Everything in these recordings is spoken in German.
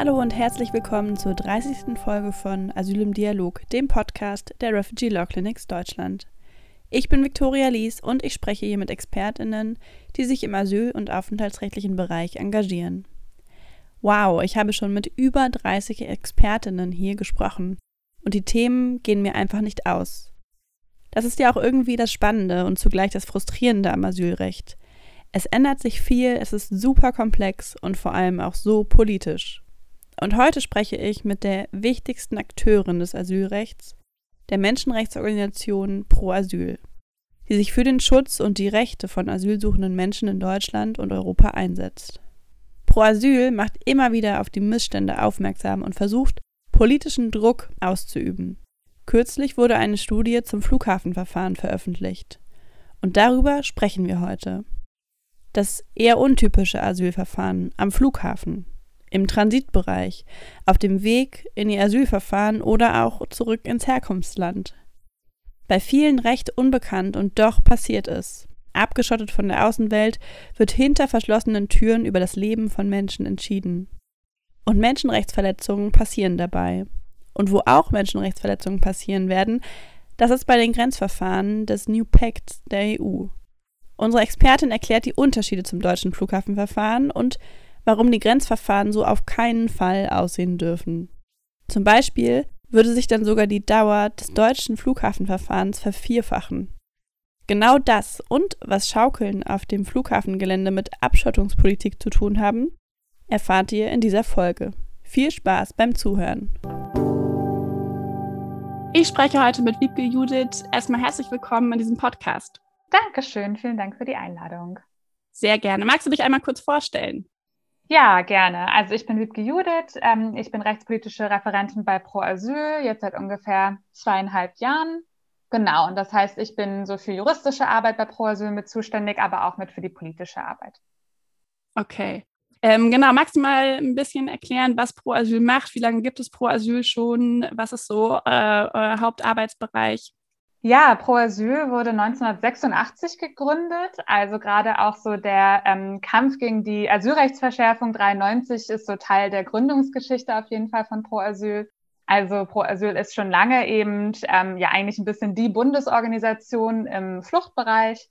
Hallo und herzlich willkommen zur 30. Folge von Asyl im Dialog, dem Podcast der Refugee Law Clinics Deutschland. Ich bin Viktoria Lies und ich spreche hier mit ExpertInnen, die sich im asyl- und aufenthaltsrechtlichen Bereich engagieren. Wow, ich habe schon mit über 30 ExpertInnen hier gesprochen und die Themen gehen mir einfach nicht aus. Das ist ja auch irgendwie das Spannende und zugleich das Frustrierende am Asylrecht. Es ändert sich viel, es ist super komplex und vor allem auch so politisch. Und heute spreche ich mit der wichtigsten Akteurin des Asylrechts, der Menschenrechtsorganisation Pro Asyl, die sich für den Schutz und die Rechte von asylsuchenden Menschen in Deutschland und Europa einsetzt. Pro Asyl macht immer wieder auf die Missstände aufmerksam und versucht, politischen Druck auszuüben. Kürzlich wurde eine Studie zum Flughafenverfahren veröffentlicht. Und darüber sprechen wir heute. Das eher untypische Asylverfahren am Flughafen, im Transitbereich, auf dem Weg in ihr Asylverfahren oder auch zurück ins Herkunftsland. Bei vielen recht unbekannt und doch passiert es. Abgeschottet von der Außenwelt wird hinter verschlossenen Türen über das Leben von Menschen entschieden. Und Menschenrechtsverletzungen passieren dabei. Und wo auch Menschenrechtsverletzungen passieren werden, das ist bei den Grenzverfahren des New Pact der EU. Unsere Expertin erklärt die Unterschiede zum deutschen Flughafenverfahren und warum die Grenzverfahren so auf keinen Fall aussehen dürfen. Zum Beispiel würde sich dann sogar die Dauer des deutschen Flughafenverfahrens vervierfachen. Genau das und was Schaukeln auf dem Flughafengelände mit Abschottungspolitik zu tun haben, erfahrt ihr in dieser Folge. Viel Spaß beim Zuhören. Ich spreche heute mit Wiebke Judith. Erstmal herzlich willkommen in diesem Podcast. Dankeschön, vielen Dank für die Einladung. Sehr gerne. Magst du dich einmal kurz vorstellen? Ja, gerne. Also ich bin Wiebke Judith, ähm, ich bin rechtspolitische Referentin bei Pro Asyl, jetzt seit ungefähr zweieinhalb Jahren. Genau, und das heißt, ich bin so für juristische Arbeit bei Pro Asyl mit zuständig, aber auch mit für die politische Arbeit. Okay. Ähm, genau, magst du mal ein bisschen erklären, was Pro Asyl macht? Wie lange gibt es Pro Asyl schon? Was ist so äh, euer Hauptarbeitsbereich? Ja, Pro Asyl wurde 1986 gegründet. Also gerade auch so der ähm, Kampf gegen die Asylrechtsverschärfung 93 ist so Teil der Gründungsgeschichte auf jeden Fall von Pro Asyl. Also Pro Asyl ist schon lange eben ähm, ja eigentlich ein bisschen die Bundesorganisation im Fluchtbereich.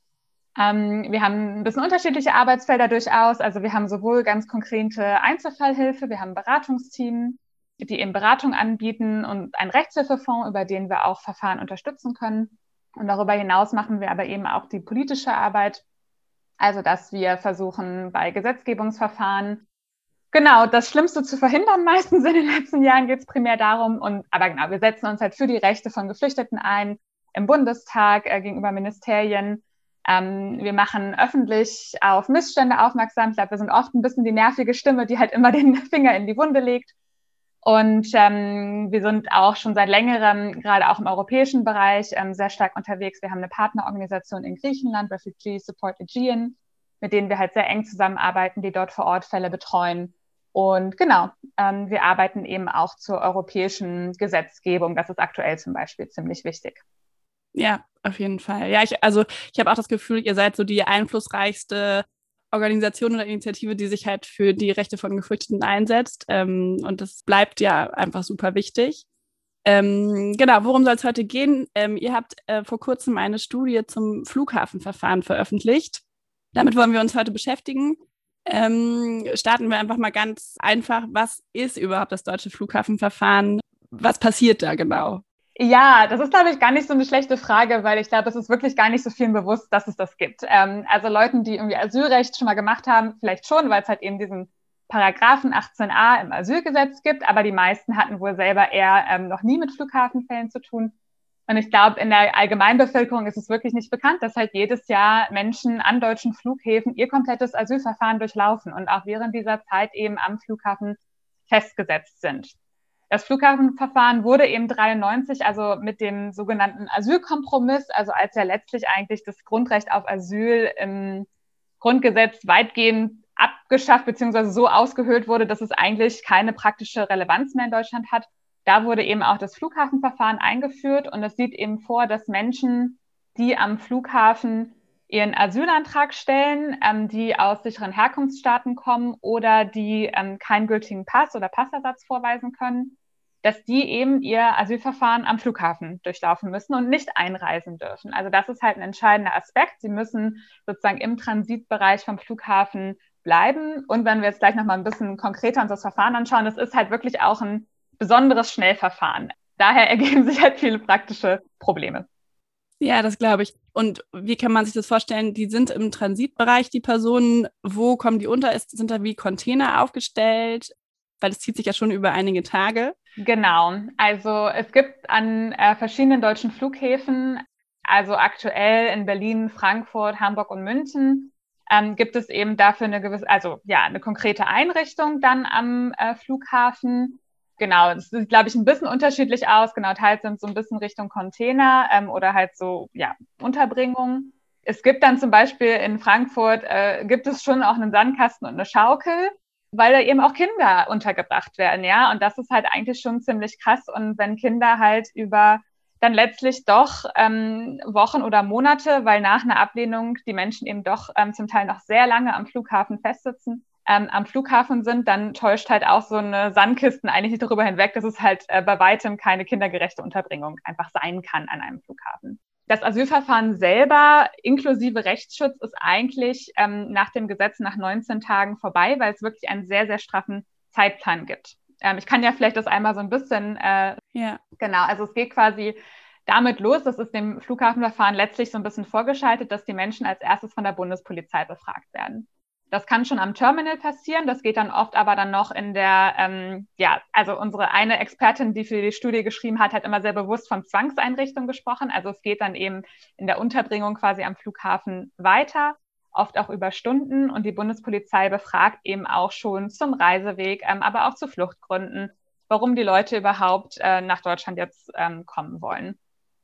Ähm, wir haben ein bisschen unterschiedliche Arbeitsfelder durchaus. Also wir haben sowohl ganz konkrete Einzelfallhilfe, wir haben Beratungsteam, die eben Beratung anbieten und einen Rechtshilfefonds, über den wir auch Verfahren unterstützen können. Und darüber hinaus machen wir aber eben auch die politische Arbeit, also dass wir versuchen, bei Gesetzgebungsverfahren genau das Schlimmste zu verhindern. Meistens in den letzten Jahren geht es primär darum. Und aber genau, wir setzen uns halt für die Rechte von Geflüchteten ein im Bundestag äh, gegenüber Ministerien. Ähm, wir machen öffentlich auf Missstände aufmerksam. Ich glaube, wir sind oft ein bisschen die nervige Stimme, die halt immer den Finger in die Wunde legt. Und ähm, wir sind auch schon seit längerem, gerade auch im europäischen Bereich, ähm, sehr stark unterwegs. Wir haben eine Partnerorganisation in Griechenland, Refugee Support Aegean, mit denen wir halt sehr eng zusammenarbeiten, die dort vor Ort Fälle betreuen. Und genau, ähm, wir arbeiten eben auch zur europäischen Gesetzgebung. Das ist aktuell zum Beispiel ziemlich wichtig. Ja, auf jeden Fall. Ja, ich, also ich habe auch das Gefühl, ihr seid so die einflussreichste Organisation oder Initiative, die sich halt für die Rechte von Geflüchteten einsetzt. Ähm, und das bleibt ja einfach super wichtig. Ähm, genau, worum soll es heute gehen? Ähm, ihr habt äh, vor kurzem eine Studie zum Flughafenverfahren veröffentlicht. Damit wollen wir uns heute beschäftigen. Ähm, starten wir einfach mal ganz einfach. Was ist überhaupt das deutsche Flughafenverfahren? Was passiert da genau? Ja, das ist, glaube ich, gar nicht so eine schlechte Frage, weil ich glaube, es ist wirklich gar nicht so vielen bewusst, dass es das gibt. Ähm, also Leuten, die irgendwie Asylrecht schon mal gemacht haben, vielleicht schon, weil es halt eben diesen Paragraphen 18a im Asylgesetz gibt, aber die meisten hatten wohl selber eher ähm, noch nie mit Flughafenfällen zu tun. Und ich glaube, in der Allgemeinbevölkerung ist es wirklich nicht bekannt, dass halt jedes Jahr Menschen an deutschen Flughäfen ihr komplettes Asylverfahren durchlaufen und auch während dieser Zeit eben am Flughafen festgesetzt sind. Das Flughafenverfahren wurde eben 93, also mit dem sogenannten Asylkompromiss, also als ja letztlich eigentlich das Grundrecht auf Asyl im Grundgesetz weitgehend abgeschafft bzw. so ausgehöhlt wurde, dass es eigentlich keine praktische Relevanz mehr in Deutschland hat. Da wurde eben auch das Flughafenverfahren eingeführt und es sieht eben vor, dass Menschen, die am Flughafen ihren Asylantrag stellen, ähm, die aus sicheren Herkunftsstaaten kommen oder die ähm, keinen gültigen Pass oder Passersatz vorweisen können, dass die eben ihr Asylverfahren am Flughafen durchlaufen müssen und nicht einreisen dürfen. Also das ist halt ein entscheidender Aspekt. Sie müssen sozusagen im Transitbereich vom Flughafen bleiben. Und wenn wir jetzt gleich nochmal ein bisschen konkreter uns das Verfahren anschauen, das ist halt wirklich auch ein besonderes Schnellverfahren. Daher ergeben sich halt viele praktische Probleme. Ja, das glaube ich. Und wie kann man sich das vorstellen? Die sind im Transitbereich, die Personen. Wo kommen die unter? Sind da wie Container aufgestellt? Weil es zieht sich ja schon über einige Tage. Genau. Also es gibt an äh, verschiedenen deutschen Flughäfen, also aktuell in Berlin, Frankfurt, Hamburg und München, ähm, gibt es eben dafür eine gewisse, also ja, eine konkrete Einrichtung dann am äh, Flughafen. Genau, das sieht, glaube ich, ein bisschen unterschiedlich aus. Genau, teils sind so ein bisschen Richtung Container ähm, oder halt so, ja, Unterbringung. Es gibt dann zum Beispiel in Frankfurt, äh, gibt es schon auch einen Sandkasten und eine Schaukel, weil da eben auch Kinder untergebracht werden, ja. Und das ist halt eigentlich schon ziemlich krass. Und wenn Kinder halt über dann letztlich doch ähm, Wochen oder Monate, weil nach einer Ablehnung die Menschen eben doch ähm, zum Teil noch sehr lange am Flughafen festsitzen, ähm, am Flughafen sind, dann täuscht halt auch so eine Sandkisten eigentlich nicht darüber hinweg, dass es halt äh, bei weitem keine kindergerechte Unterbringung einfach sein kann an einem Flughafen. Das Asylverfahren selber inklusive Rechtsschutz ist eigentlich ähm, nach dem Gesetz nach 19 Tagen vorbei, weil es wirklich einen sehr, sehr straffen Zeitplan gibt. Ähm, ich kann ja vielleicht das einmal so ein bisschen, äh, ja. genau, also es geht quasi damit los, das ist dem Flughafenverfahren letztlich so ein bisschen vorgeschaltet, dass die Menschen als erstes von der Bundespolizei befragt werden. Das kann schon am Terminal passieren. Das geht dann oft aber dann noch in der, ähm, ja, also unsere eine Expertin, die für die Studie geschrieben hat, hat immer sehr bewusst von Zwangseinrichtung gesprochen. Also es geht dann eben in der Unterbringung quasi am Flughafen weiter, oft auch über Stunden. Und die Bundespolizei befragt eben auch schon zum Reiseweg, ähm, aber auch zu Fluchtgründen, warum die Leute überhaupt äh, nach Deutschland jetzt ähm, kommen wollen.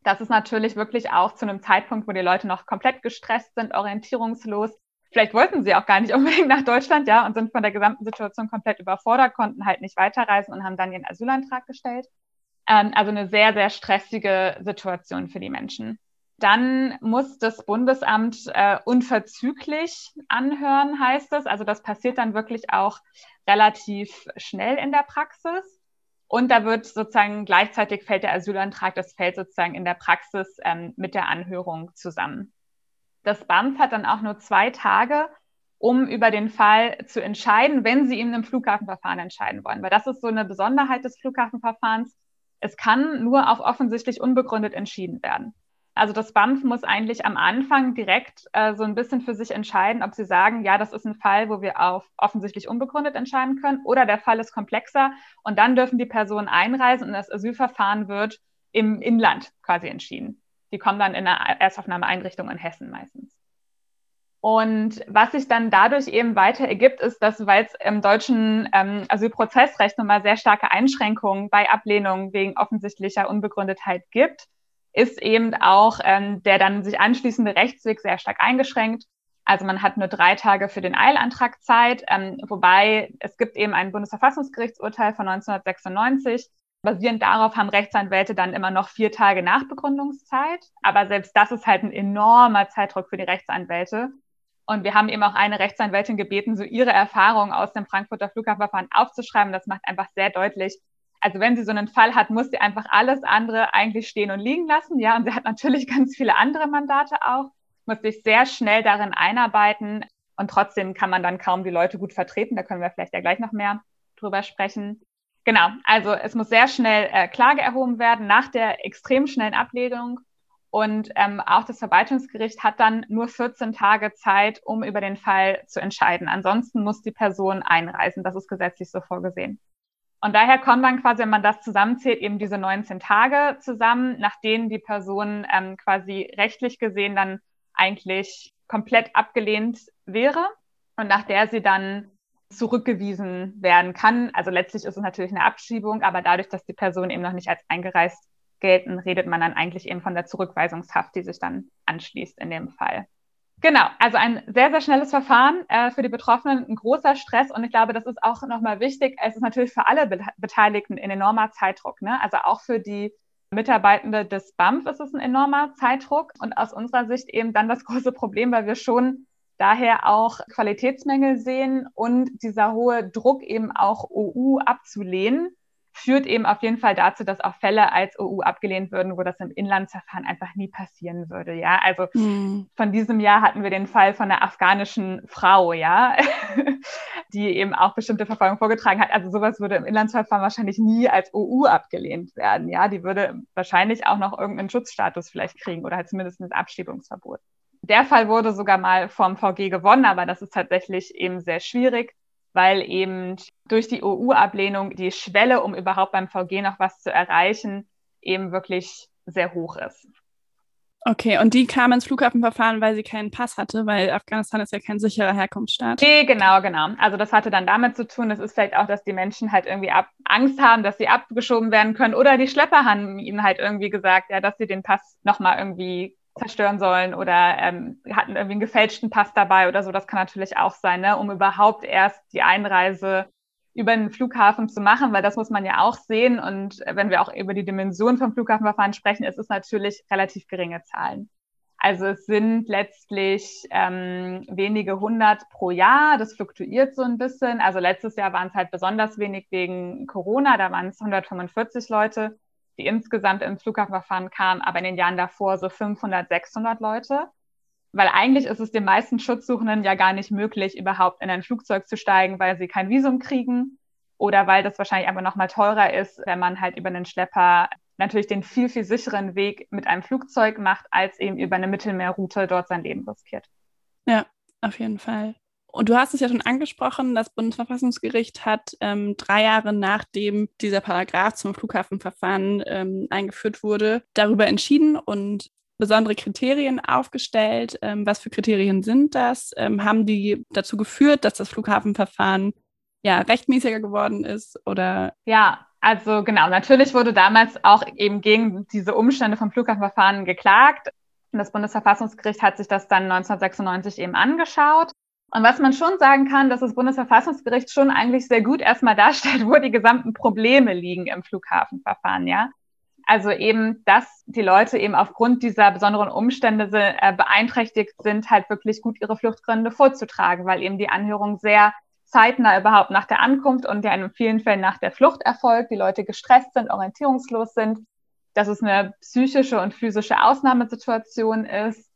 Das ist natürlich wirklich auch zu einem Zeitpunkt, wo die Leute noch komplett gestresst sind, orientierungslos vielleicht wollten sie auch gar nicht unbedingt nach Deutschland, ja, und sind von der gesamten Situation komplett überfordert, konnten halt nicht weiterreisen und haben dann ihren Asylantrag gestellt. Ähm, also eine sehr, sehr stressige Situation für die Menschen. Dann muss das Bundesamt äh, unverzüglich anhören, heißt es. Also das passiert dann wirklich auch relativ schnell in der Praxis. Und da wird sozusagen gleichzeitig fällt der Asylantrag, das fällt sozusagen in der Praxis ähm, mit der Anhörung zusammen. Das BAMF hat dann auch nur zwei Tage, um über den Fall zu entscheiden, wenn sie ihm im Flughafenverfahren entscheiden wollen. Weil das ist so eine Besonderheit des Flughafenverfahrens. Es kann nur auf offensichtlich unbegründet entschieden werden. Also das BAMF muss eigentlich am Anfang direkt äh, so ein bisschen für sich entscheiden, ob sie sagen, ja, das ist ein Fall, wo wir auf offensichtlich unbegründet entscheiden können, oder der Fall ist komplexer und dann dürfen die Personen einreisen und das Asylverfahren wird im Inland quasi entschieden. Die kommen dann in einer Erstaufnahmeeinrichtung in Hessen meistens. Und was sich dann dadurch eben weiter ergibt, ist, dass, weil es im deutschen ähm, Asylprozessrecht nochmal sehr starke Einschränkungen bei Ablehnung wegen offensichtlicher Unbegründetheit gibt, ist eben auch ähm, der dann sich anschließende Rechtsweg sehr stark eingeschränkt. Also man hat nur drei Tage für den Eilantrag Zeit, ähm, wobei es gibt eben ein Bundesverfassungsgerichtsurteil von 1996, Basierend darauf haben Rechtsanwälte dann immer noch vier Tage Nachbegründungszeit. Aber selbst das ist halt ein enormer Zeitdruck für die Rechtsanwälte. Und wir haben eben auch eine Rechtsanwältin gebeten, so ihre Erfahrungen aus dem Frankfurter Flughafenverfahren aufzuschreiben. Das macht einfach sehr deutlich, also wenn sie so einen Fall hat, muss sie einfach alles andere eigentlich stehen und liegen lassen. Ja, und sie hat natürlich ganz viele andere Mandate auch, muss sich sehr schnell darin einarbeiten. Und trotzdem kann man dann kaum die Leute gut vertreten. Da können wir vielleicht ja gleich noch mehr drüber sprechen. Genau, also es muss sehr schnell äh, Klage erhoben werden nach der extrem schnellen Ablehnung. Und ähm, auch das Verwaltungsgericht hat dann nur 14 Tage Zeit, um über den Fall zu entscheiden. Ansonsten muss die Person einreisen. Das ist gesetzlich so vorgesehen. Und daher kommen dann quasi, wenn man das zusammenzählt, eben diese 19 Tage zusammen, nach denen die Person ähm, quasi rechtlich gesehen dann eigentlich komplett abgelehnt wäre und nach der sie dann zurückgewiesen werden kann. Also letztlich ist es natürlich eine Abschiebung, aber dadurch, dass die Personen eben noch nicht als eingereist gelten, redet man dann eigentlich eben von der Zurückweisungshaft, die sich dann anschließt in dem Fall. Genau, also ein sehr, sehr schnelles Verfahren äh, für die Betroffenen, ein großer Stress und ich glaube, das ist auch nochmal wichtig. Es ist natürlich für alle Be Beteiligten ein enormer Zeitdruck, ne? also auch für die Mitarbeitende des BAMF ist es ein enormer Zeitdruck und aus unserer Sicht eben dann das große Problem, weil wir schon daher auch Qualitätsmängel sehen und dieser hohe Druck eben auch OU abzulehnen führt eben auf jeden Fall dazu, dass auch Fälle als OU abgelehnt würden, wo das im Inlandsverfahren einfach nie passieren würde. Ja, also mhm. von diesem Jahr hatten wir den Fall von einer afghanischen Frau, ja, die eben auch bestimmte Verfolgung vorgetragen hat. Also sowas würde im Inlandsverfahren wahrscheinlich nie als OU abgelehnt werden. Ja, die würde wahrscheinlich auch noch irgendeinen Schutzstatus vielleicht kriegen oder halt zumindest ein Abschiebungsverbot. Der Fall wurde sogar mal vom VG gewonnen, aber das ist tatsächlich eben sehr schwierig weil eben durch die OU-Ablehnung die Schwelle, um überhaupt beim VG noch was zu erreichen, eben wirklich sehr hoch ist. Okay, und die kam ins Flughafenverfahren, weil sie keinen Pass hatte, weil Afghanistan ist ja kein sicherer Herkunftsstaat. Nee, genau, genau. Also das hatte dann damit zu tun, das ist vielleicht auch, dass die Menschen halt irgendwie ab Angst haben, dass sie abgeschoben werden können oder die Schlepper haben ihnen halt irgendwie gesagt, ja, dass sie den Pass nochmal irgendwie zerstören sollen oder ähm, hatten irgendwie einen gefälschten Pass dabei oder so. Das kann natürlich auch sein, ne? um überhaupt erst die Einreise über den Flughafen zu machen, weil das muss man ja auch sehen. Und wenn wir auch über die Dimension vom Flughafenverfahren sprechen, ist es natürlich relativ geringe Zahlen. Also es sind letztlich ähm, wenige hundert pro Jahr. Das fluktuiert so ein bisschen. Also letztes Jahr waren es halt besonders wenig wegen Corona. Da waren es 145 Leute die insgesamt ins Flughafenverfahren kamen, aber in den Jahren davor so 500, 600 Leute. Weil eigentlich ist es den meisten Schutzsuchenden ja gar nicht möglich, überhaupt in ein Flugzeug zu steigen, weil sie kein Visum kriegen oder weil das wahrscheinlich einfach nochmal teurer ist, wenn man halt über einen Schlepper natürlich den viel, viel sicheren Weg mit einem Flugzeug macht, als eben über eine Mittelmeerroute dort sein Leben riskiert. Ja, auf jeden Fall. Und du hast es ja schon angesprochen, das Bundesverfassungsgericht hat ähm, drei Jahre nachdem dieser Paragraph zum Flughafenverfahren ähm, eingeführt wurde, darüber entschieden und besondere Kriterien aufgestellt. Ähm, was für Kriterien sind das? Ähm, haben die dazu geführt, dass das Flughafenverfahren ja rechtmäßiger geworden ist oder? Ja, also genau, natürlich wurde damals auch eben gegen diese Umstände vom Flughafenverfahren geklagt. Das Bundesverfassungsgericht hat sich das dann 1996 eben angeschaut und was man schon sagen kann, dass das Bundesverfassungsgericht schon eigentlich sehr gut erstmal darstellt, wo die gesamten Probleme liegen im Flughafenverfahren, ja. Also eben, dass die Leute eben aufgrund dieser besonderen Umstände äh, beeinträchtigt sind, halt wirklich gut ihre Fluchtgründe vorzutragen, weil eben die Anhörung sehr zeitnah überhaupt nach der Ankunft und ja in vielen Fällen nach der Flucht erfolgt, die Leute gestresst sind, orientierungslos sind, dass es eine psychische und physische Ausnahmesituation ist,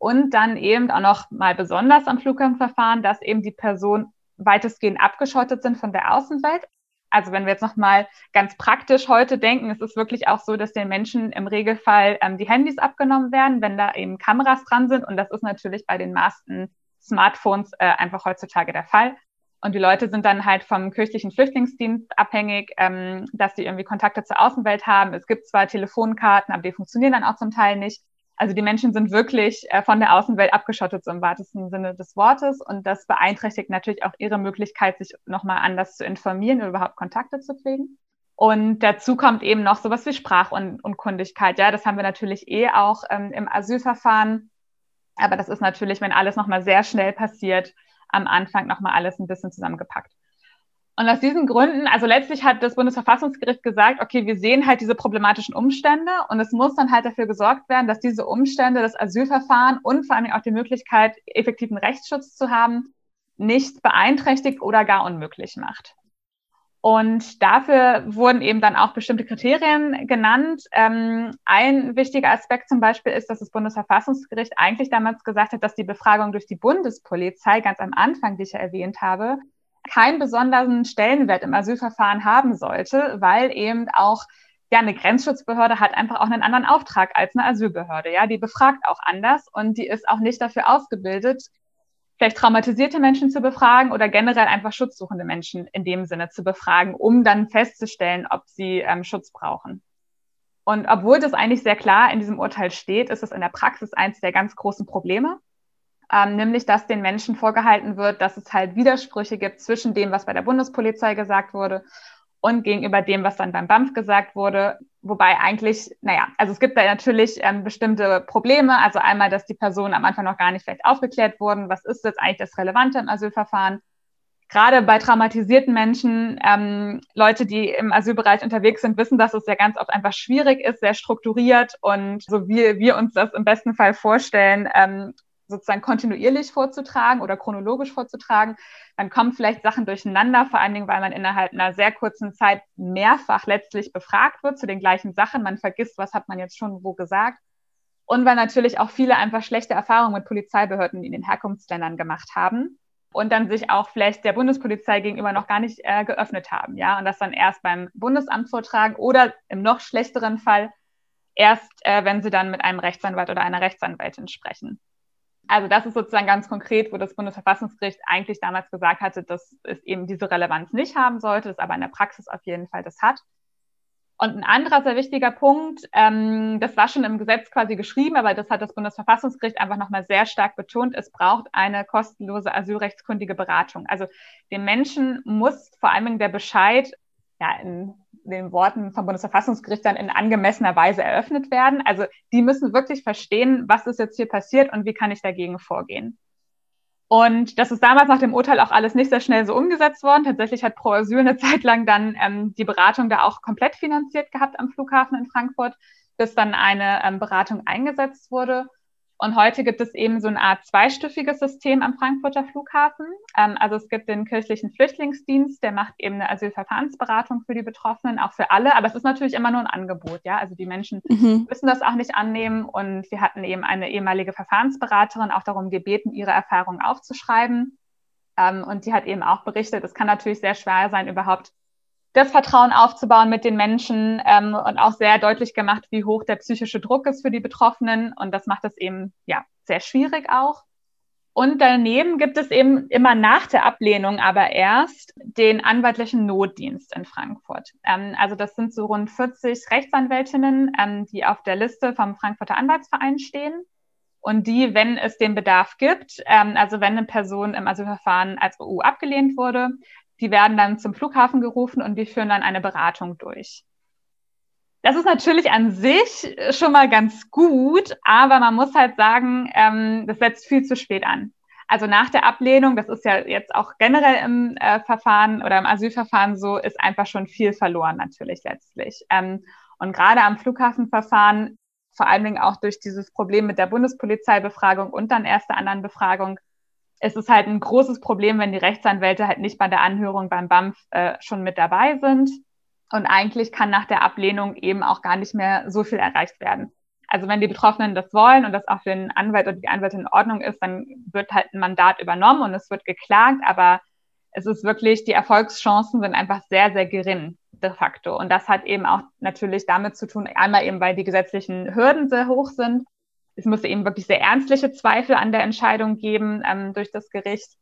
und dann eben auch noch mal besonders am Flughafenverfahren, dass eben die Personen weitestgehend abgeschottet sind von der Außenwelt. Also wenn wir jetzt noch mal ganz praktisch heute denken, es ist wirklich auch so, dass den Menschen im Regelfall ähm, die Handys abgenommen werden, wenn da eben Kameras dran sind. Und das ist natürlich bei den meisten Smartphones äh, einfach heutzutage der Fall. Und die Leute sind dann halt vom kirchlichen Flüchtlingsdienst abhängig, ähm, dass sie irgendwie Kontakte zur Außenwelt haben. Es gibt zwar Telefonkarten, aber die funktionieren dann auch zum Teil nicht. Also die Menschen sind wirklich äh, von der Außenwelt abgeschottet, so im wahrsten Sinne des Wortes. Und das beeinträchtigt natürlich auch ihre Möglichkeit, sich nochmal anders zu informieren oder überhaupt Kontakte zu pflegen. Und dazu kommt eben noch sowas wie Sprachunkundigkeit. Ja, das haben wir natürlich eh auch ähm, im Asylverfahren. Aber das ist natürlich, wenn alles nochmal sehr schnell passiert, am Anfang nochmal alles ein bisschen zusammengepackt. Und aus diesen Gründen, also letztlich hat das Bundesverfassungsgericht gesagt, okay, wir sehen halt diese problematischen Umstände und es muss dann halt dafür gesorgt werden, dass diese Umstände das Asylverfahren und vor allem auch die Möglichkeit, effektiven Rechtsschutz zu haben, nicht beeinträchtigt oder gar unmöglich macht. Und dafür wurden eben dann auch bestimmte Kriterien genannt. Ähm, ein wichtiger Aspekt zum Beispiel ist, dass das Bundesverfassungsgericht eigentlich damals gesagt hat, dass die Befragung durch die Bundespolizei ganz am Anfang, die ich ja erwähnt habe, keinen besonderen Stellenwert im Asylverfahren haben sollte, weil eben auch ja, eine Grenzschutzbehörde hat einfach auch einen anderen Auftrag als eine Asylbehörde. Ja, die befragt auch anders und die ist auch nicht dafür ausgebildet, vielleicht traumatisierte Menschen zu befragen oder generell einfach schutzsuchende Menschen in dem Sinne zu befragen, um dann festzustellen, ob sie ähm, Schutz brauchen. Und obwohl das eigentlich sehr klar in diesem Urteil steht, ist es in der Praxis eins der ganz großen Probleme ähm, nämlich dass den Menschen vorgehalten wird, dass es halt Widersprüche gibt zwischen dem, was bei der Bundespolizei gesagt wurde und gegenüber dem, was dann beim BAMF gesagt wurde. Wobei eigentlich, naja, also es gibt da natürlich ähm, bestimmte Probleme. Also einmal, dass die Personen am Anfang noch gar nicht vielleicht aufgeklärt wurden. Was ist jetzt eigentlich das Relevante im Asylverfahren? gerade bei traumatisierten Menschen, ähm, Leute, die im Asylbereich unterwegs sind, wissen, dass es ja ganz oft einfach schwierig ist, sehr strukturiert und so wie wir uns das im besten Fall vorstellen, ähm, sozusagen kontinuierlich vorzutragen oder chronologisch vorzutragen, dann kommen vielleicht Sachen durcheinander, vor allen Dingen, weil man innerhalb einer sehr kurzen Zeit mehrfach letztlich befragt wird zu den gleichen Sachen. Man vergisst, was hat man jetzt schon wo gesagt. Und weil natürlich auch viele einfach schlechte Erfahrungen mit Polizeibehörden in den Herkunftsländern gemacht haben und dann sich auch vielleicht der Bundespolizei gegenüber noch gar nicht äh, geöffnet haben, ja, und das dann erst beim Bundesamt vortragen oder im noch schlechteren Fall erst, äh, wenn sie dann mit einem Rechtsanwalt oder einer Rechtsanwältin sprechen. Also das ist sozusagen ganz konkret, wo das Bundesverfassungsgericht eigentlich damals gesagt hatte, dass es eben diese Relevanz nicht haben sollte, es aber in der Praxis auf jeden Fall das hat. Und ein anderer sehr wichtiger Punkt, ähm, das war schon im Gesetz quasi geschrieben, aber das hat das Bundesverfassungsgericht einfach nochmal sehr stark betont, es braucht eine kostenlose asylrechtskundige Beratung. Also dem Menschen muss vor allem der Bescheid ja, in den Worten vom Bundesverfassungsgericht dann in angemessener Weise eröffnet werden. Also die müssen wirklich verstehen, was ist jetzt hier passiert und wie kann ich dagegen vorgehen. Und das ist damals nach dem Urteil auch alles nicht sehr schnell so umgesetzt worden. Tatsächlich hat Pro Asyl eine Zeit lang dann ähm, die Beratung da auch komplett finanziert gehabt am Flughafen in Frankfurt, bis dann eine ähm, Beratung eingesetzt wurde. Und heute gibt es eben so eine Art zweistufiges System am Frankfurter Flughafen. Ähm, also es gibt den kirchlichen Flüchtlingsdienst, der macht eben eine Asylverfahrensberatung für die Betroffenen, auch für alle. Aber es ist natürlich immer nur ein Angebot, ja. Also die Menschen mhm. müssen das auch nicht annehmen. Und wir hatten eben eine ehemalige Verfahrensberaterin auch darum gebeten, ihre Erfahrungen aufzuschreiben. Ähm, und die hat eben auch berichtet, es kann natürlich sehr schwer sein, überhaupt das Vertrauen aufzubauen mit den Menschen ähm, und auch sehr deutlich gemacht, wie hoch der psychische Druck ist für die Betroffenen. Und das macht es eben ja sehr schwierig auch. Und daneben gibt es eben immer nach der Ablehnung aber erst den anwaltlichen Notdienst in Frankfurt. Ähm, also das sind so rund 40 Rechtsanwältinnen, ähm, die auf der Liste vom Frankfurter Anwaltsverein stehen. Und die, wenn es den Bedarf gibt, ähm, also wenn eine Person im Asylverfahren als EU abgelehnt wurde, die werden dann zum Flughafen gerufen und die führen dann eine Beratung durch. Das ist natürlich an sich schon mal ganz gut, aber man muss halt sagen, ähm, das setzt viel zu spät an. Also nach der Ablehnung, das ist ja jetzt auch generell im äh, Verfahren oder im Asylverfahren so, ist einfach schon viel verloren natürlich letztlich. Ähm, und gerade am Flughafenverfahren, vor allen Dingen auch durch dieses Problem mit der Bundespolizeibefragung und dann erster anderen Befragung, es ist halt ein großes Problem, wenn die Rechtsanwälte halt nicht bei der Anhörung beim BAMF äh, schon mit dabei sind. Und eigentlich kann nach der Ablehnung eben auch gar nicht mehr so viel erreicht werden. Also wenn die Betroffenen das wollen und das auch für den Anwalt oder die Anwältin in Ordnung ist, dann wird halt ein Mandat übernommen und es wird geklagt, aber es ist wirklich, die Erfolgschancen sind einfach sehr, sehr gering de facto. Und das hat eben auch natürlich damit zu tun, einmal eben, weil die gesetzlichen Hürden sehr hoch sind es müsste eben wirklich sehr ernstliche Zweifel an der Entscheidung geben ähm, durch das Gericht.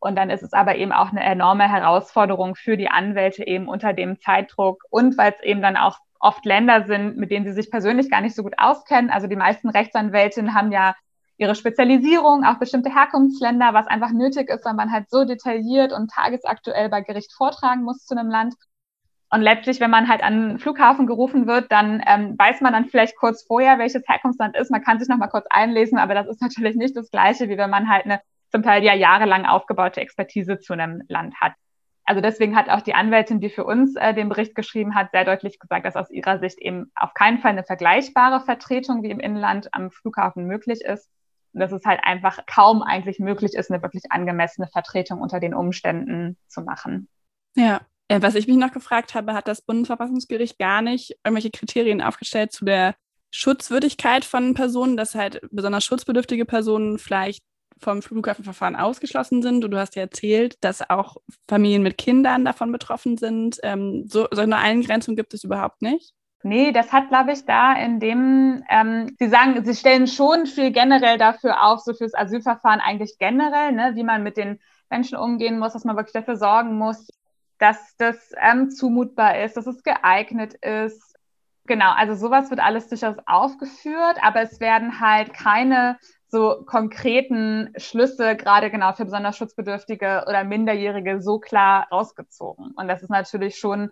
Und dann ist es aber eben auch eine enorme Herausforderung für die Anwälte eben unter dem Zeitdruck und weil es eben dann auch oft Länder sind, mit denen sie sich persönlich gar nicht so gut auskennen. Also die meisten Rechtsanwältinnen haben ja ihre Spezialisierung auf bestimmte Herkunftsländer, was einfach nötig ist, weil man halt so detailliert und tagesaktuell bei Gericht vortragen muss zu einem Land. Und letztlich, wenn man halt an den Flughafen gerufen wird, dann ähm, weiß man dann vielleicht kurz vorher, welches Herkunftsland ist. Man kann sich noch mal kurz einlesen, aber das ist natürlich nicht das Gleiche, wie wenn man halt eine zum Teil ja jahrelang aufgebaute Expertise zu einem Land hat. Also deswegen hat auch die Anwältin, die für uns äh, den Bericht geschrieben hat, sehr deutlich gesagt, dass aus ihrer Sicht eben auf keinen Fall eine vergleichbare Vertretung wie im Inland am Flughafen möglich ist. Und dass es halt einfach kaum eigentlich möglich ist, eine wirklich angemessene Vertretung unter den Umständen zu machen. Ja, was ich mich noch gefragt habe, hat das Bundesverfassungsgericht gar nicht irgendwelche Kriterien aufgestellt zu der Schutzwürdigkeit von Personen, dass halt besonders schutzbedürftige Personen vielleicht vom Flughafenverfahren ausgeschlossen sind. Und du hast ja erzählt, dass auch Familien mit Kindern davon betroffen sind. Ähm, so, so eine Eingrenzung gibt es überhaupt nicht. Nee, das hat, glaube ich, da in dem, ähm, Sie sagen, Sie stellen schon viel generell dafür auf, so fürs Asylverfahren eigentlich generell, ne, wie man mit den Menschen umgehen muss, dass man wirklich dafür sorgen muss, dass das ähm, zumutbar ist, dass es geeignet ist. Genau, also sowas wird alles durchaus aufgeführt, aber es werden halt keine so konkreten Schlüsse gerade genau für besonders schutzbedürftige oder Minderjährige so klar rausgezogen. Und das ist natürlich schon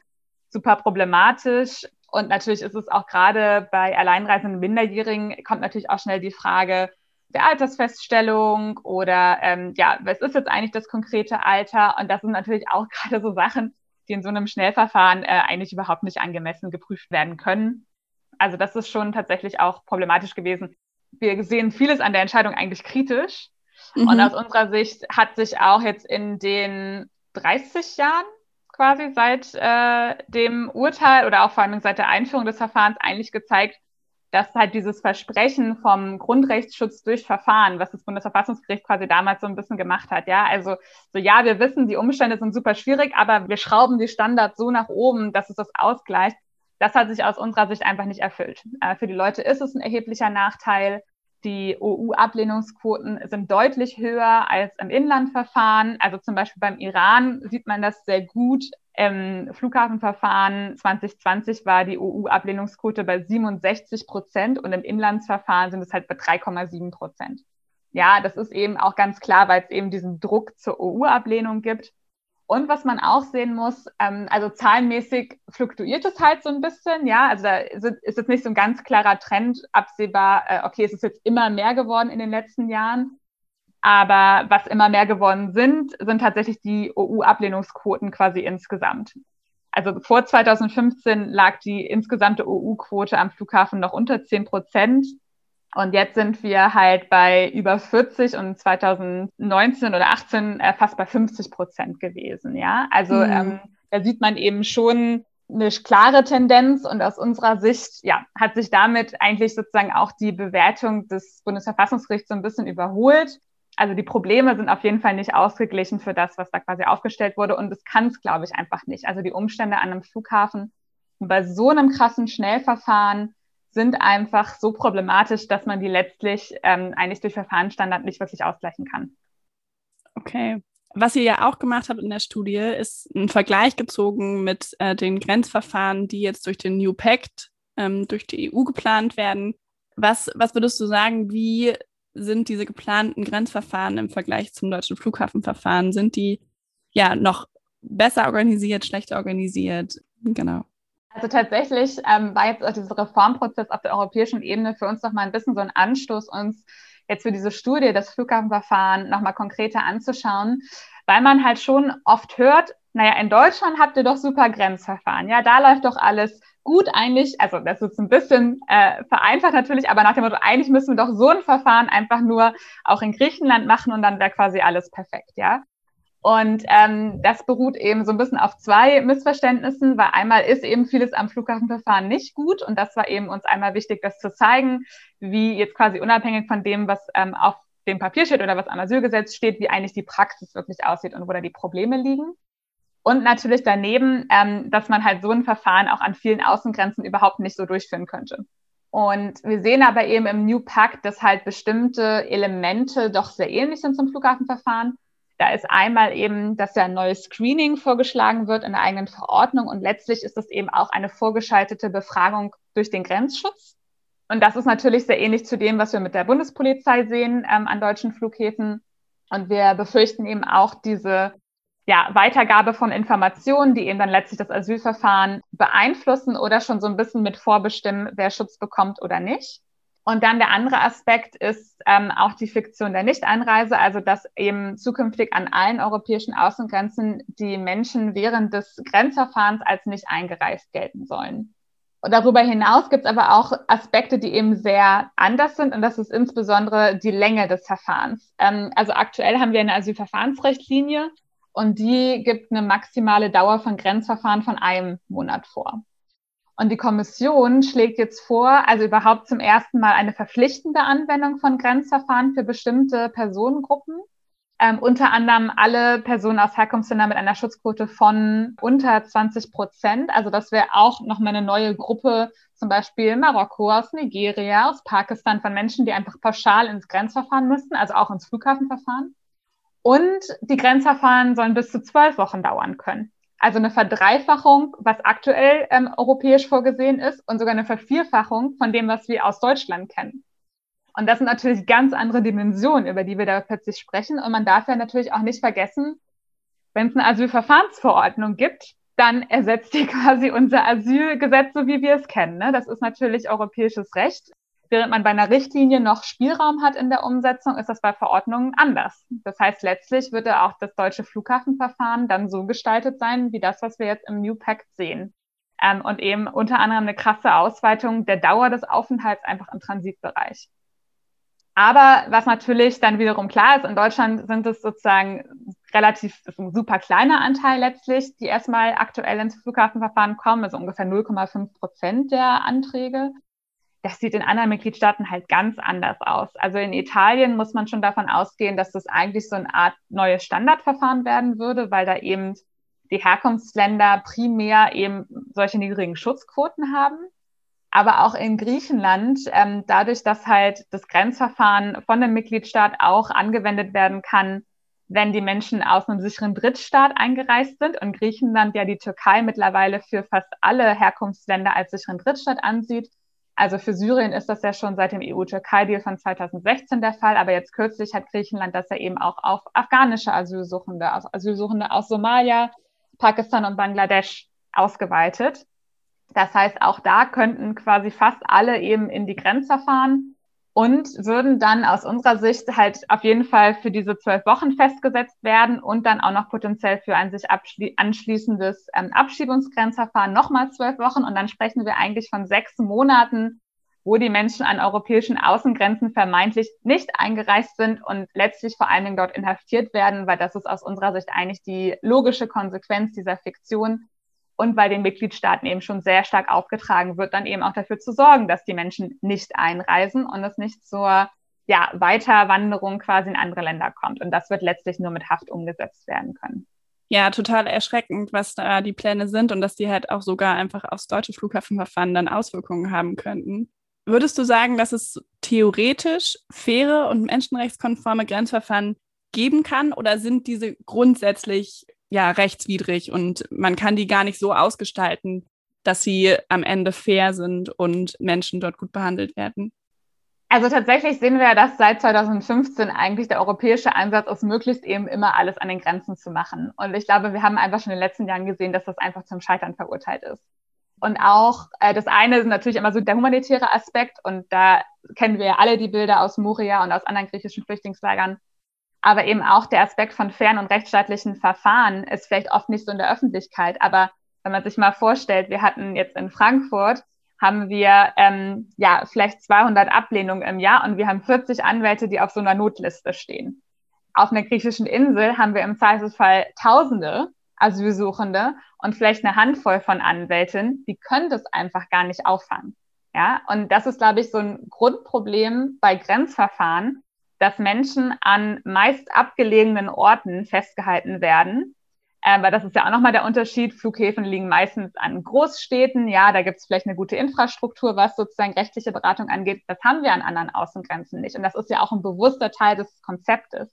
super problematisch. Und natürlich ist es auch gerade bei alleinreisenden Minderjährigen kommt natürlich auch schnell die Frage, der Altersfeststellung oder ähm, ja, was ist jetzt eigentlich das konkrete Alter? Und das sind natürlich auch gerade so Sachen, die in so einem Schnellverfahren äh, eigentlich überhaupt nicht angemessen geprüft werden können. Also das ist schon tatsächlich auch problematisch gewesen. Wir sehen vieles an der Entscheidung eigentlich kritisch. Mhm. Und aus unserer Sicht hat sich auch jetzt in den 30 Jahren quasi seit äh, dem Urteil oder auch vor allem seit der Einführung des Verfahrens eigentlich gezeigt, dass halt dieses Versprechen vom Grundrechtsschutz durch Verfahren, was das Bundesverfassungsgericht quasi damals so ein bisschen gemacht hat, ja, also so ja, wir wissen, die Umstände sind super schwierig, aber wir schrauben die Standards so nach oben, dass es das ausgleicht. Das hat sich aus unserer Sicht einfach nicht erfüllt. Äh, für die Leute ist es ein erheblicher Nachteil. Die OU-Ablehnungsquoten sind deutlich höher als im Inlandverfahren. Also zum Beispiel beim Iran sieht man das sehr gut. Im Flughafenverfahren 2020 war die OU-Ablehnungsquote bei 67 Prozent und im Inlandsverfahren sind es halt bei 3,7 Prozent. Ja, das ist eben auch ganz klar, weil es eben diesen Druck zur OU-Ablehnung gibt. Und was man auch sehen muss, ähm, also zahlenmäßig fluktuiert es halt so ein bisschen, ja. Also da ist, ist jetzt nicht so ein ganz klarer Trend absehbar, äh, okay, es ist jetzt immer mehr geworden in den letzten Jahren. Aber was immer mehr geworden sind, sind tatsächlich die OU-Ablehnungsquoten quasi insgesamt. Also vor 2015 lag die insgesamte OU-Quote am Flughafen noch unter 10 Prozent. Und jetzt sind wir halt bei über 40 und 2019 oder 18 äh, fast bei 50 Prozent gewesen. Ja, also mhm. ähm, da sieht man eben schon eine klare Tendenz und aus unserer Sicht, ja, hat sich damit eigentlich sozusagen auch die Bewertung des Bundesverfassungsgerichts so ein bisschen überholt. Also die Probleme sind auf jeden Fall nicht ausgeglichen für das, was da quasi aufgestellt wurde und das kann es, glaube ich, einfach nicht. Also die Umstände an einem Flughafen bei so einem krassen Schnellverfahren sind einfach so problematisch, dass man die letztlich ähm, eigentlich durch Verfahrensstandard nicht wirklich ausgleichen kann. Okay. Was ihr ja auch gemacht habt in der Studie, ist ein Vergleich gezogen mit äh, den Grenzverfahren, die jetzt durch den New Pact ähm, durch die EU geplant werden. Was, was würdest du sagen, wie sind diese geplanten Grenzverfahren im Vergleich zum deutschen Flughafenverfahren? Sind die ja noch besser organisiert, schlechter organisiert? Genau. Also tatsächlich ähm, war jetzt auch dieser Reformprozess auf der europäischen Ebene für uns nochmal ein bisschen so ein Anstoß, uns jetzt für diese Studie, das Flughafenverfahren nochmal konkreter anzuschauen, weil man halt schon oft hört, naja, in Deutschland habt ihr doch super Grenzverfahren. Ja, da läuft doch alles gut eigentlich. Also das ist ein bisschen äh, vereinfacht natürlich, aber nach dem Motto, eigentlich müssen wir doch so ein Verfahren einfach nur auch in Griechenland machen und dann wäre quasi alles perfekt, ja. Und ähm, das beruht eben so ein bisschen auf zwei Missverständnissen, weil einmal ist eben vieles am Flughafenverfahren nicht gut und das war eben uns einmal wichtig, das zu zeigen, wie jetzt quasi unabhängig von dem, was ähm, auf dem Papier steht oder was am Asylgesetz steht, wie eigentlich die Praxis wirklich aussieht und wo da die Probleme liegen. Und natürlich daneben, ähm, dass man halt so ein Verfahren auch an vielen Außengrenzen überhaupt nicht so durchführen könnte. Und wir sehen aber eben im New Pact, dass halt bestimmte Elemente doch sehr ähnlich sind zum Flughafenverfahren da ist einmal eben, dass ja ein neues Screening vorgeschlagen wird in der eigenen Verordnung und letztlich ist es eben auch eine vorgeschaltete Befragung durch den Grenzschutz. Und das ist natürlich sehr ähnlich zu dem, was wir mit der Bundespolizei sehen ähm, an deutschen Flughäfen. Und wir befürchten eben auch diese ja, Weitergabe von Informationen, die eben dann letztlich das Asylverfahren beeinflussen oder schon so ein bisschen mit vorbestimmen, wer Schutz bekommt oder nicht. Und dann der andere Aspekt ist ähm, auch die Fiktion der Nichteinreise, also dass eben zukünftig an allen europäischen Außengrenzen die Menschen während des Grenzverfahrens als nicht eingereist gelten sollen. Und darüber hinaus gibt es aber auch Aspekte, die eben sehr anders sind und das ist insbesondere die Länge des Verfahrens. Ähm, also aktuell haben wir eine Asylverfahrensrechtlinie und die gibt eine maximale Dauer von Grenzverfahren von einem Monat vor. Und die Kommission schlägt jetzt vor, also überhaupt zum ersten Mal eine verpflichtende Anwendung von Grenzverfahren für bestimmte Personengruppen. Ähm, unter anderem alle Personen aus Herkunftsländern mit einer Schutzquote von unter 20 Prozent. Also das wäre auch nochmal eine neue Gruppe, zum Beispiel Marokko, aus Nigeria, aus Pakistan, von Menschen, die einfach pauschal ins Grenzverfahren müssten, also auch ins Flughafenverfahren. Und die Grenzverfahren sollen bis zu zwölf Wochen dauern können. Also eine Verdreifachung, was aktuell ähm, europäisch vorgesehen ist, und sogar eine Vervierfachung von dem, was wir aus Deutschland kennen. Und das sind natürlich ganz andere Dimensionen, über die wir da plötzlich sprechen. Und man darf ja natürlich auch nicht vergessen, wenn es eine Asylverfahrensverordnung gibt, dann ersetzt die quasi unser Asylgesetz, so wie wir es kennen. Ne? Das ist natürlich europäisches Recht. Während man bei einer Richtlinie noch Spielraum hat in der Umsetzung, ist das bei Verordnungen anders. Das heißt, letztlich würde auch das deutsche Flughafenverfahren dann so gestaltet sein, wie das, was wir jetzt im New Pact sehen. Ähm, und eben unter anderem eine krasse Ausweitung der Dauer des Aufenthalts einfach im Transitbereich. Aber was natürlich dann wiederum klar ist, in Deutschland sind es sozusagen relativ, ein super kleiner Anteil letztlich, die erstmal aktuell ins Flughafenverfahren kommen, also ungefähr 0,5 Prozent der Anträge. Das sieht in anderen Mitgliedstaaten halt ganz anders aus. Also in Italien muss man schon davon ausgehen, dass das eigentlich so eine Art neues Standardverfahren werden würde, weil da eben die Herkunftsländer primär eben solche niedrigen Schutzquoten haben aber auch in Griechenland, ähm, dadurch, dass halt das Grenzverfahren von dem Mitgliedstaat auch angewendet werden kann, wenn die Menschen aus einem sicheren Drittstaat eingereist sind und Griechenland ja die Türkei mittlerweile für fast alle Herkunftsländer als sicheren Drittstaat ansieht. Also für Syrien ist das ja schon seit dem EU-Türkei-Deal von 2016 der Fall, aber jetzt kürzlich hat Griechenland das ja eben auch auf afghanische Asylsuchende, Asylsuchende aus Somalia, Pakistan und Bangladesch ausgeweitet. Das heißt, auch da könnten quasi fast alle eben in die Grenzverfahren und würden dann aus unserer Sicht halt auf jeden Fall für diese zwölf Wochen festgesetzt werden und dann auch noch potenziell für ein sich anschließendes ähm, Abschiebungsgrenzverfahren nochmal zwölf Wochen. Und dann sprechen wir eigentlich von sechs Monaten, wo die Menschen an europäischen Außengrenzen vermeintlich nicht eingereist sind und letztlich vor allen Dingen dort inhaftiert werden, weil das ist aus unserer Sicht eigentlich die logische Konsequenz dieser Fiktion, und weil den Mitgliedstaaten eben schon sehr stark aufgetragen wird, dann eben auch dafür zu sorgen, dass die Menschen nicht einreisen und es nicht zur ja, Weiterwanderung quasi in andere Länder kommt. Und das wird letztlich nur mit Haft umgesetzt werden können. Ja, total erschreckend, was da die Pläne sind und dass die halt auch sogar einfach aufs deutsche Flughafenverfahren dann Auswirkungen haben könnten. Würdest du sagen, dass es theoretisch faire und menschenrechtskonforme Grenzverfahren geben kann oder sind diese grundsätzlich ja rechtswidrig und man kann die gar nicht so ausgestalten, dass sie am Ende fair sind und Menschen dort gut behandelt werden. Also tatsächlich sehen wir ja, dass seit 2015 eigentlich der europäische Ansatz ist, möglichst eben immer alles an den Grenzen zu machen. Und ich glaube, wir haben einfach schon in den letzten Jahren gesehen, dass das einfach zum Scheitern verurteilt ist. Und auch äh, das eine ist natürlich immer so der humanitäre Aspekt. Und da kennen wir ja alle die Bilder aus Moria und aus anderen griechischen Flüchtlingslagern, aber eben auch der Aspekt von fairen und rechtsstaatlichen Verfahren ist vielleicht oft nicht so in der Öffentlichkeit. Aber wenn man sich mal vorstellt, wir hatten jetzt in Frankfurt, haben wir ähm, ja vielleicht 200 Ablehnungen im Jahr und wir haben 40 Anwälte, die auf so einer Notliste stehen. Auf einer griechischen Insel haben wir im Zweifelsfall Tausende Asylsuchende und vielleicht eine Handvoll von Anwälten, die können das einfach gar nicht auffangen. Ja, und das ist, glaube ich, so ein Grundproblem bei Grenzverfahren, dass Menschen an meist abgelegenen Orten festgehalten werden. Äh, weil das ist ja auch nochmal der Unterschied. Flughäfen liegen meistens an Großstädten. Ja, da gibt es vielleicht eine gute Infrastruktur, was sozusagen rechtliche Beratung angeht. Das haben wir an anderen Außengrenzen nicht. Und das ist ja auch ein bewusster Teil des Konzeptes.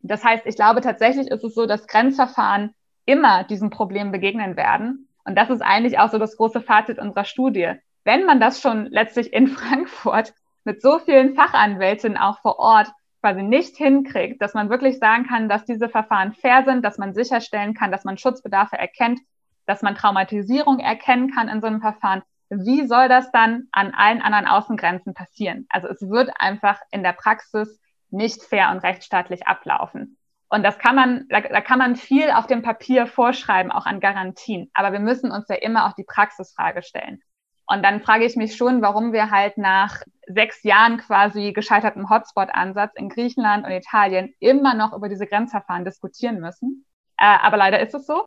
Das heißt, ich glaube tatsächlich ist es so, dass Grenzverfahren immer diesem Problem begegnen werden. Und das ist eigentlich auch so das große Fazit unserer Studie. Wenn man das schon letztlich in Frankfurt mit so vielen Fachanwältinnen auch vor Ort quasi nicht hinkriegt, dass man wirklich sagen kann, dass diese Verfahren fair sind, dass man sicherstellen kann, dass man Schutzbedarfe erkennt, dass man Traumatisierung erkennen kann in so einem Verfahren. Wie soll das dann an allen anderen Außengrenzen passieren? Also es wird einfach in der Praxis nicht fair und rechtsstaatlich ablaufen. Und das kann man, da, da kann man viel auf dem Papier vorschreiben, auch an Garantien. Aber wir müssen uns ja immer auch die Praxisfrage stellen. Und dann frage ich mich schon, warum wir halt nach sechs Jahren quasi gescheitertem Hotspot-Ansatz in Griechenland und Italien immer noch über diese Grenzverfahren diskutieren müssen. Äh, aber leider ist es so.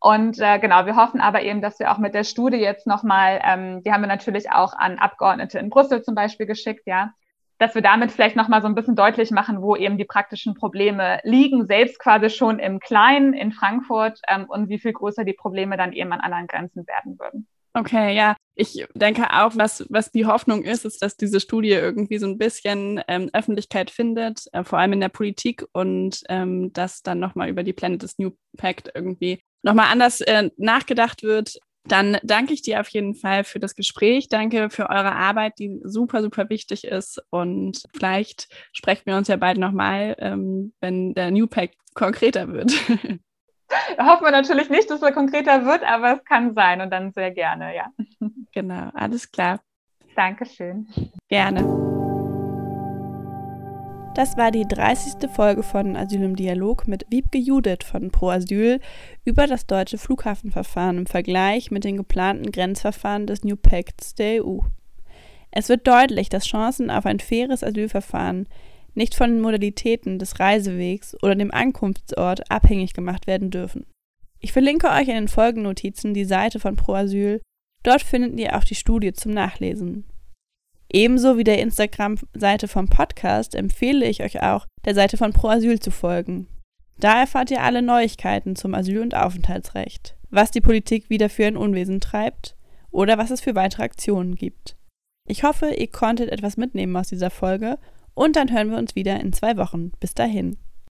Und äh, genau, wir hoffen aber eben, dass wir auch mit der Studie jetzt nochmal, ähm, die haben wir natürlich auch an Abgeordnete in Brüssel zum Beispiel geschickt, ja, dass wir damit vielleicht nochmal so ein bisschen deutlich machen, wo eben die praktischen Probleme liegen, selbst quasi schon im Kleinen in Frankfurt ähm, und wie viel größer die Probleme dann eben an anderen Grenzen werden würden. Okay, ja. Ich denke auch, was, was die Hoffnung ist, ist, dass diese Studie irgendwie so ein bisschen ähm, Öffentlichkeit findet, äh, vor allem in der Politik und ähm, dass dann nochmal über die Pläne des New Pact irgendwie nochmal anders äh, nachgedacht wird. Dann danke ich dir auf jeden Fall für das Gespräch. Danke für eure Arbeit, die super, super wichtig ist. Und vielleicht sprechen wir uns ja bald nochmal, ähm, wenn der New Pact konkreter wird. hoffen wir natürlich nicht, dass er konkreter wird, aber es kann sein und dann sehr gerne, ja. Genau, alles klar. Dankeschön. Gerne. Das war die 30. Folge von Asyl im Dialog mit Wiebke Judith von Pro Asyl über das deutsche Flughafenverfahren im Vergleich mit den geplanten Grenzverfahren des New Pacts der EU. Es wird deutlich, dass Chancen auf ein faires Asylverfahren nicht von den Modalitäten des Reisewegs oder dem Ankunftsort abhängig gemacht werden dürfen. Ich verlinke euch in den Folgennotizen die Seite von ProAsyl. Dort findet ihr auch die Studie zum Nachlesen. Ebenso wie der Instagram-Seite vom Podcast empfehle ich euch auch, der Seite von ProAsyl zu folgen. Da erfahrt ihr alle Neuigkeiten zum Asyl- und Aufenthaltsrecht, was die Politik wieder für ein Unwesen treibt oder was es für weitere Aktionen gibt. Ich hoffe, ihr konntet etwas mitnehmen aus dieser Folge und dann hören wir uns wieder in zwei Wochen. Bis dahin.